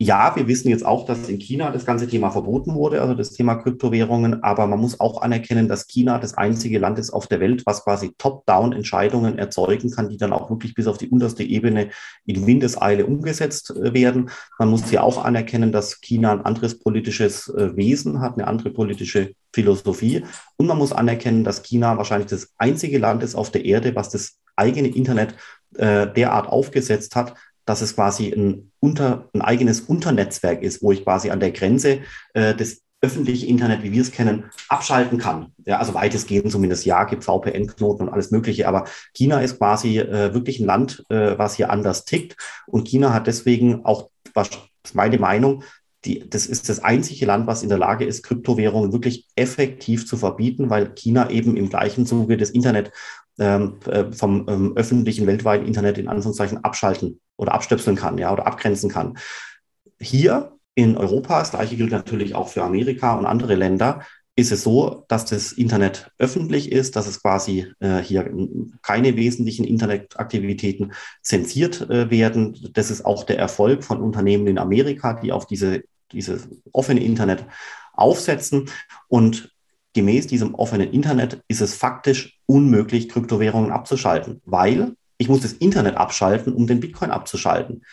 Speaker 3: ja, wir wissen jetzt auch, dass in China das ganze Thema verboten wurde, also das Thema Kryptowährungen. Aber man muss auch anerkennen, dass China das einzige Land ist auf der Welt, was quasi top-down Entscheidungen erzeugen kann, die dann auch wirklich bis auf die unterste Ebene in Windeseile umgesetzt äh, werden. Man muss hier auch anerkennen, dass China ein anderes politisches äh, Wesen hat, eine andere politische Philosophie. Und man muss anerkennen, dass China wahrscheinlich das einzige Land ist auf der Erde, was das eigene Internet äh, derart aufgesetzt hat, dass es quasi ein, unter, ein eigenes Unternetzwerk ist, wo ich quasi an der Grenze äh, des öffentlichen Internet, wie wir es kennen, abschalten kann. Ja, also weitestgehend zumindest ja, gibt VPN-Knoten und alles Mögliche. Aber China ist quasi äh, wirklich ein Land, äh, was hier anders tickt. Und China hat deswegen auch, was meine Meinung, die, das ist das einzige Land, was in der Lage ist, Kryptowährungen wirklich effektiv zu verbieten, weil China eben im gleichen Zuge das Internet ähm, äh, vom ähm, öffentlichen weltweiten Internet in Anführungszeichen abschalten oder abstöpseln kann, ja, oder abgrenzen kann. Hier in Europa, das gleiche gilt natürlich auch für Amerika und andere Länder, ist es so, dass das Internet öffentlich ist, dass es quasi äh, hier keine wesentlichen Internetaktivitäten zensiert äh, werden. Das ist auch der Erfolg von Unternehmen in Amerika, die auf diese, dieses offene Internet aufsetzen. Und gemäß diesem offenen Internet ist es faktisch unmöglich, Kryptowährungen abzuschalten, weil ich muss das Internet abschalten, um den Bitcoin abzuschalten.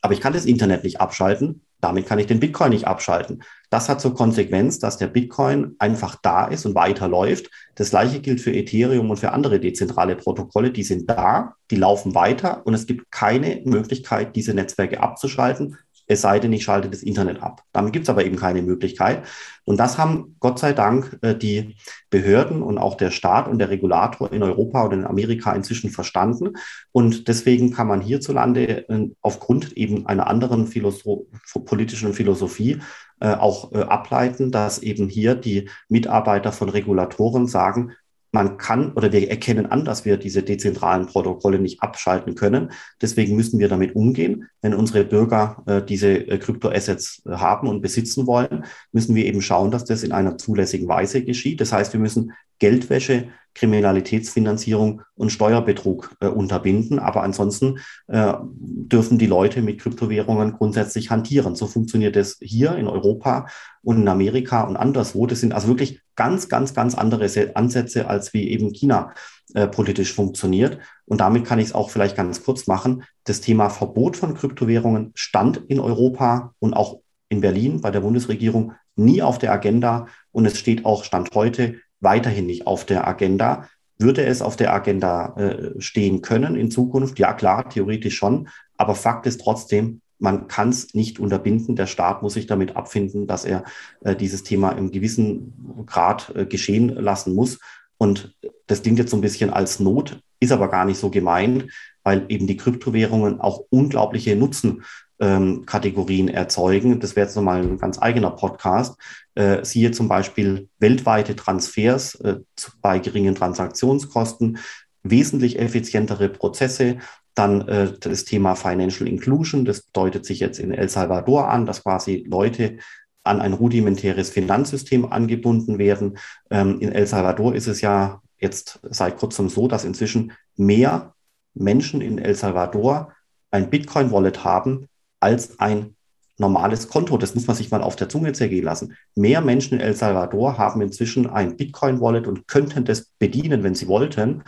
Speaker 3: Aber ich kann das Internet nicht abschalten, Damit kann ich den Bitcoin nicht abschalten. Das hat zur Konsequenz, dass der Bitcoin einfach da ist und weiterläuft. Das gleiche gilt für Ethereum und für andere dezentrale Protokolle. Die sind da, die laufen weiter und es gibt keine Möglichkeit, diese Netzwerke abzuschalten, es sei denn, ich schalte das Internet ab. Damit gibt es aber eben keine Möglichkeit. Und das haben Gott sei Dank äh, die Behörden und auch der Staat und der Regulator in Europa und in Amerika inzwischen verstanden. Und deswegen kann man hierzulande äh, aufgrund eben einer anderen Philosoph politischen Philosophie äh, auch ableiten, dass eben hier die Mitarbeiter von Regulatoren sagen, man kann oder wir erkennen an, dass wir diese dezentralen Protokolle nicht abschalten können. Deswegen müssen wir damit umgehen. Wenn unsere Bürger äh, diese äh, Kryptoassets äh, haben und besitzen wollen, müssen wir eben schauen, dass das in einer zulässigen Weise geschieht. Das heißt, wir müssen Geldwäsche, Kriminalitätsfinanzierung und Steuerbetrug äh, unterbinden. Aber ansonsten äh, dürfen die Leute mit Kryptowährungen grundsätzlich hantieren. So funktioniert es hier in Europa und in Amerika und anderswo. Das sind also wirklich ganz, ganz, ganz andere Ansätze, als wie eben China äh, politisch funktioniert. Und damit kann ich es auch vielleicht ganz kurz machen. Das Thema Verbot von Kryptowährungen stand in Europa und auch in Berlin bei der Bundesregierung nie auf der Agenda. Und es steht auch Stand heute weiterhin nicht auf der Agenda. Würde es auf der Agenda äh, stehen können in Zukunft? Ja, klar, theoretisch schon. Aber Fakt ist trotzdem, man kann es nicht unterbinden. Der Staat muss sich damit abfinden, dass er äh, dieses Thema im gewissen Grad äh, geschehen lassen muss. Und das klingt jetzt so ein bisschen als Not, ist aber gar nicht so gemeint, weil eben die Kryptowährungen auch unglaubliche Nutzen ähm, Kategorien erzeugen. Das wäre jetzt nochmal ein ganz eigener Podcast. Äh, siehe zum Beispiel weltweite Transfers äh, bei geringen Transaktionskosten, wesentlich effizientere Prozesse. Dann äh, das Thema Financial Inclusion, das deutet sich jetzt in El Salvador an, dass quasi Leute an ein rudimentäres Finanzsystem angebunden werden. Ähm, in El Salvador ist es ja jetzt seit kurzem so, dass inzwischen mehr Menschen in El Salvador ein Bitcoin-Wallet haben als ein normales Konto. Das muss man sich mal auf der Zunge zergehen lassen. Mehr Menschen in El Salvador haben inzwischen ein Bitcoin-Wallet und könnten das bedienen, wenn sie wollten,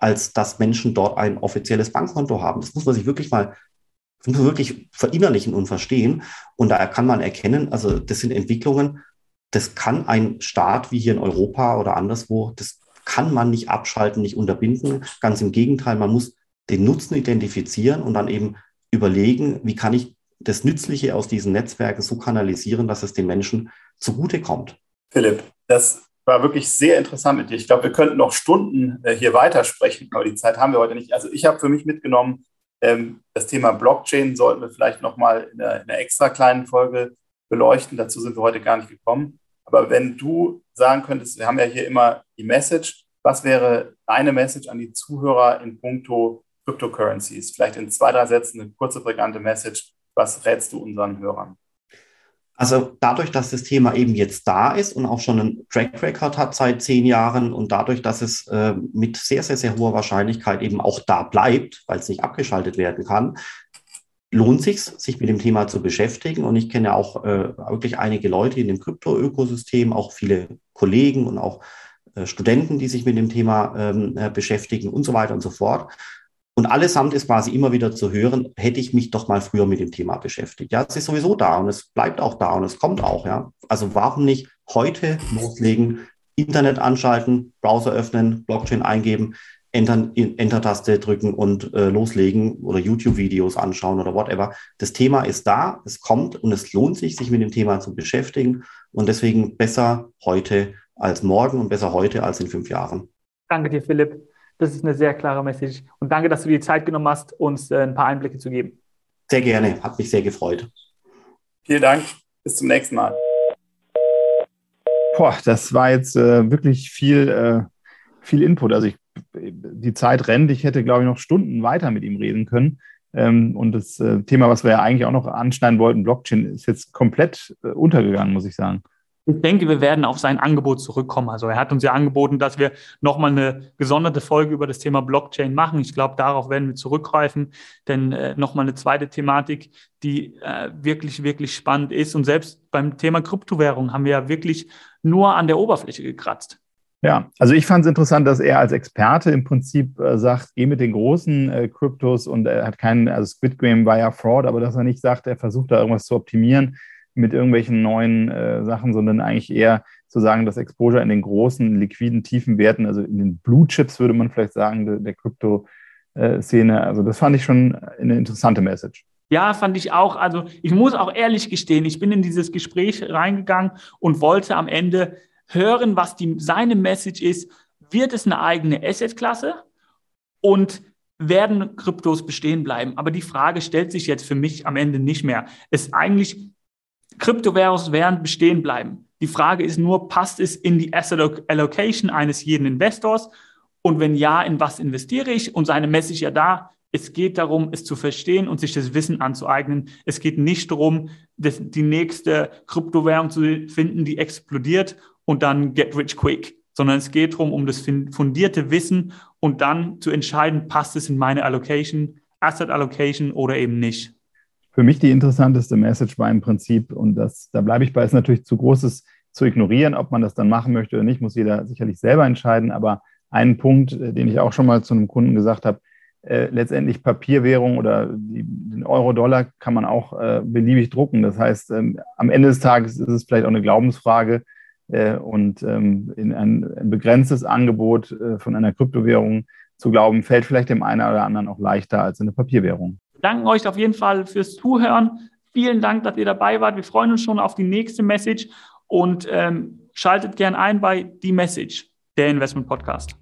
Speaker 3: als dass Menschen dort ein offizielles Bankkonto haben. Das muss man sich wirklich mal muss man wirklich verinnerlichen und verstehen. Und da kann man erkennen, also das sind Entwicklungen, das kann ein Staat wie hier in Europa oder anderswo, das kann man nicht abschalten, nicht unterbinden. Ganz im Gegenteil, man muss den Nutzen identifizieren und dann eben überlegen, wie kann ich das Nützliche aus diesen Netzwerken so kanalisieren, dass es den Menschen zugutekommt.
Speaker 4: Philipp, das war wirklich sehr interessant mit dir. Ich glaube, wir könnten noch Stunden äh, hier weitersprechen, aber die Zeit haben wir heute nicht. Also ich habe für mich mitgenommen, ähm, das Thema Blockchain sollten wir vielleicht nochmal in einer, in einer extra kleinen Folge beleuchten. Dazu sind wir heute gar nicht gekommen. Aber wenn du sagen könntest, wir haben ja hier immer die Message, was wäre deine Message an die Zuhörer in puncto Cryptocurrencies? Vielleicht in zwei, drei Sätzen eine kurze, prägnante Message. Was rätst du unseren Hörern?
Speaker 3: Also dadurch, dass das Thema eben jetzt da ist und auch schon einen Track Record hat seit zehn Jahren und dadurch, dass es äh, mit sehr, sehr, sehr hoher Wahrscheinlichkeit eben auch da bleibt, weil es nicht abgeschaltet werden kann, lohnt sich sich mit dem Thema zu beschäftigen. Und ich kenne auch äh, wirklich einige Leute in dem Krypto-Ökosystem, auch viele Kollegen und auch äh, Studenten, die sich mit dem Thema ähm, äh, beschäftigen und so weiter und so fort. Und allesamt ist quasi immer wieder zu hören, hätte ich mich doch mal früher mit dem Thema beschäftigt. Ja, es ist sowieso da und es bleibt auch da und es kommt auch, ja. Also warum nicht heute loslegen, Internet anschalten, Browser öffnen, Blockchain eingeben, Enter-Taste drücken und äh, loslegen oder YouTube-Videos anschauen oder whatever. Das Thema ist da, es kommt und es lohnt sich, sich mit dem Thema zu beschäftigen. Und deswegen besser heute als morgen und besser heute als in fünf Jahren.
Speaker 1: Danke dir, Philipp. Das ist eine sehr klare Message. Und danke, dass du dir die Zeit genommen hast, uns äh, ein paar Einblicke zu geben.
Speaker 3: Sehr gerne, hat mich sehr gefreut.
Speaker 4: Vielen Dank, bis zum nächsten Mal.
Speaker 2: Boah, das war jetzt äh, wirklich viel, äh, viel Input. Also ich, die Zeit rennt. Ich hätte, glaube ich, noch Stunden weiter mit ihm reden können. Ähm, und das äh, Thema, was wir ja eigentlich auch noch anschneiden wollten, Blockchain, ist jetzt komplett äh, untergegangen, muss ich sagen.
Speaker 1: Ich denke, wir werden auf sein Angebot zurückkommen. Also er hat uns ja angeboten, dass wir nochmal eine gesonderte Folge über das Thema Blockchain machen. Ich glaube, darauf werden wir zurückgreifen, denn äh, nochmal eine zweite Thematik, die äh, wirklich, wirklich spannend ist. Und selbst beim Thema Kryptowährung haben wir ja wirklich nur an der Oberfläche gekratzt.
Speaker 4: Ja, also ich fand es interessant, dass er als Experte im Prinzip äh, sagt, geh mit den großen äh, Kryptos und er hat keinen, also Squid Game war ja Fraud, aber dass er nicht sagt, er versucht da irgendwas zu optimieren mit irgendwelchen neuen äh, Sachen, sondern eigentlich eher zu sagen, das Exposure in den großen, liquiden, tiefen Werten, also in den Blue Chips würde man vielleicht sagen, der, Krypto-Szene. Also das fand ich schon eine interessante Message.
Speaker 1: Ja, fand ich auch. Also ich muss auch ehrlich gestehen, ich bin in dieses Gespräch reingegangen und wollte am Ende hören, was die, seine Message ist. Wird es eine eigene Asset-Klasse und werden Kryptos bestehen bleiben? Aber die Frage stellt sich jetzt für mich am Ende nicht mehr. Es eigentlich, Kryptowährungen werden bestehen bleiben. Die Frage ist nur, passt es in die Asset Allocation eines jeden Investors? Und wenn ja, in was investiere ich? Und seine Message ja da, es geht darum, es zu verstehen und sich das Wissen anzueignen. Es geht nicht darum, das, die nächste Kryptowährung zu finden, die explodiert und dann get rich quick, sondern es geht darum, um das fundierte Wissen und dann zu entscheiden, passt es in meine Allocation, Asset Allocation oder eben nicht.
Speaker 4: Für mich die interessanteste Message war im Prinzip, und das, da bleibe ich bei, ist natürlich zu großes zu ignorieren, ob man das dann machen möchte oder nicht, muss jeder sicherlich selber entscheiden. Aber ein Punkt, äh, den ich auch schon mal zu einem Kunden gesagt habe, äh, letztendlich Papierwährung oder die, den Euro-Dollar kann man auch äh, beliebig drucken. Das heißt, ähm, am Ende des Tages ist es vielleicht auch eine Glaubensfrage äh, und ähm, in ein, ein, begrenztes Angebot äh, von einer Kryptowährung zu glauben, fällt vielleicht dem einen oder anderen auch leichter als in eine Papierwährung.
Speaker 1: Wir danken euch auf jeden Fall fürs Zuhören. Vielen Dank, dass ihr dabei wart. Wir freuen uns schon auf die nächste Message und ähm, schaltet gern ein bei Die Message, der Investment Podcast.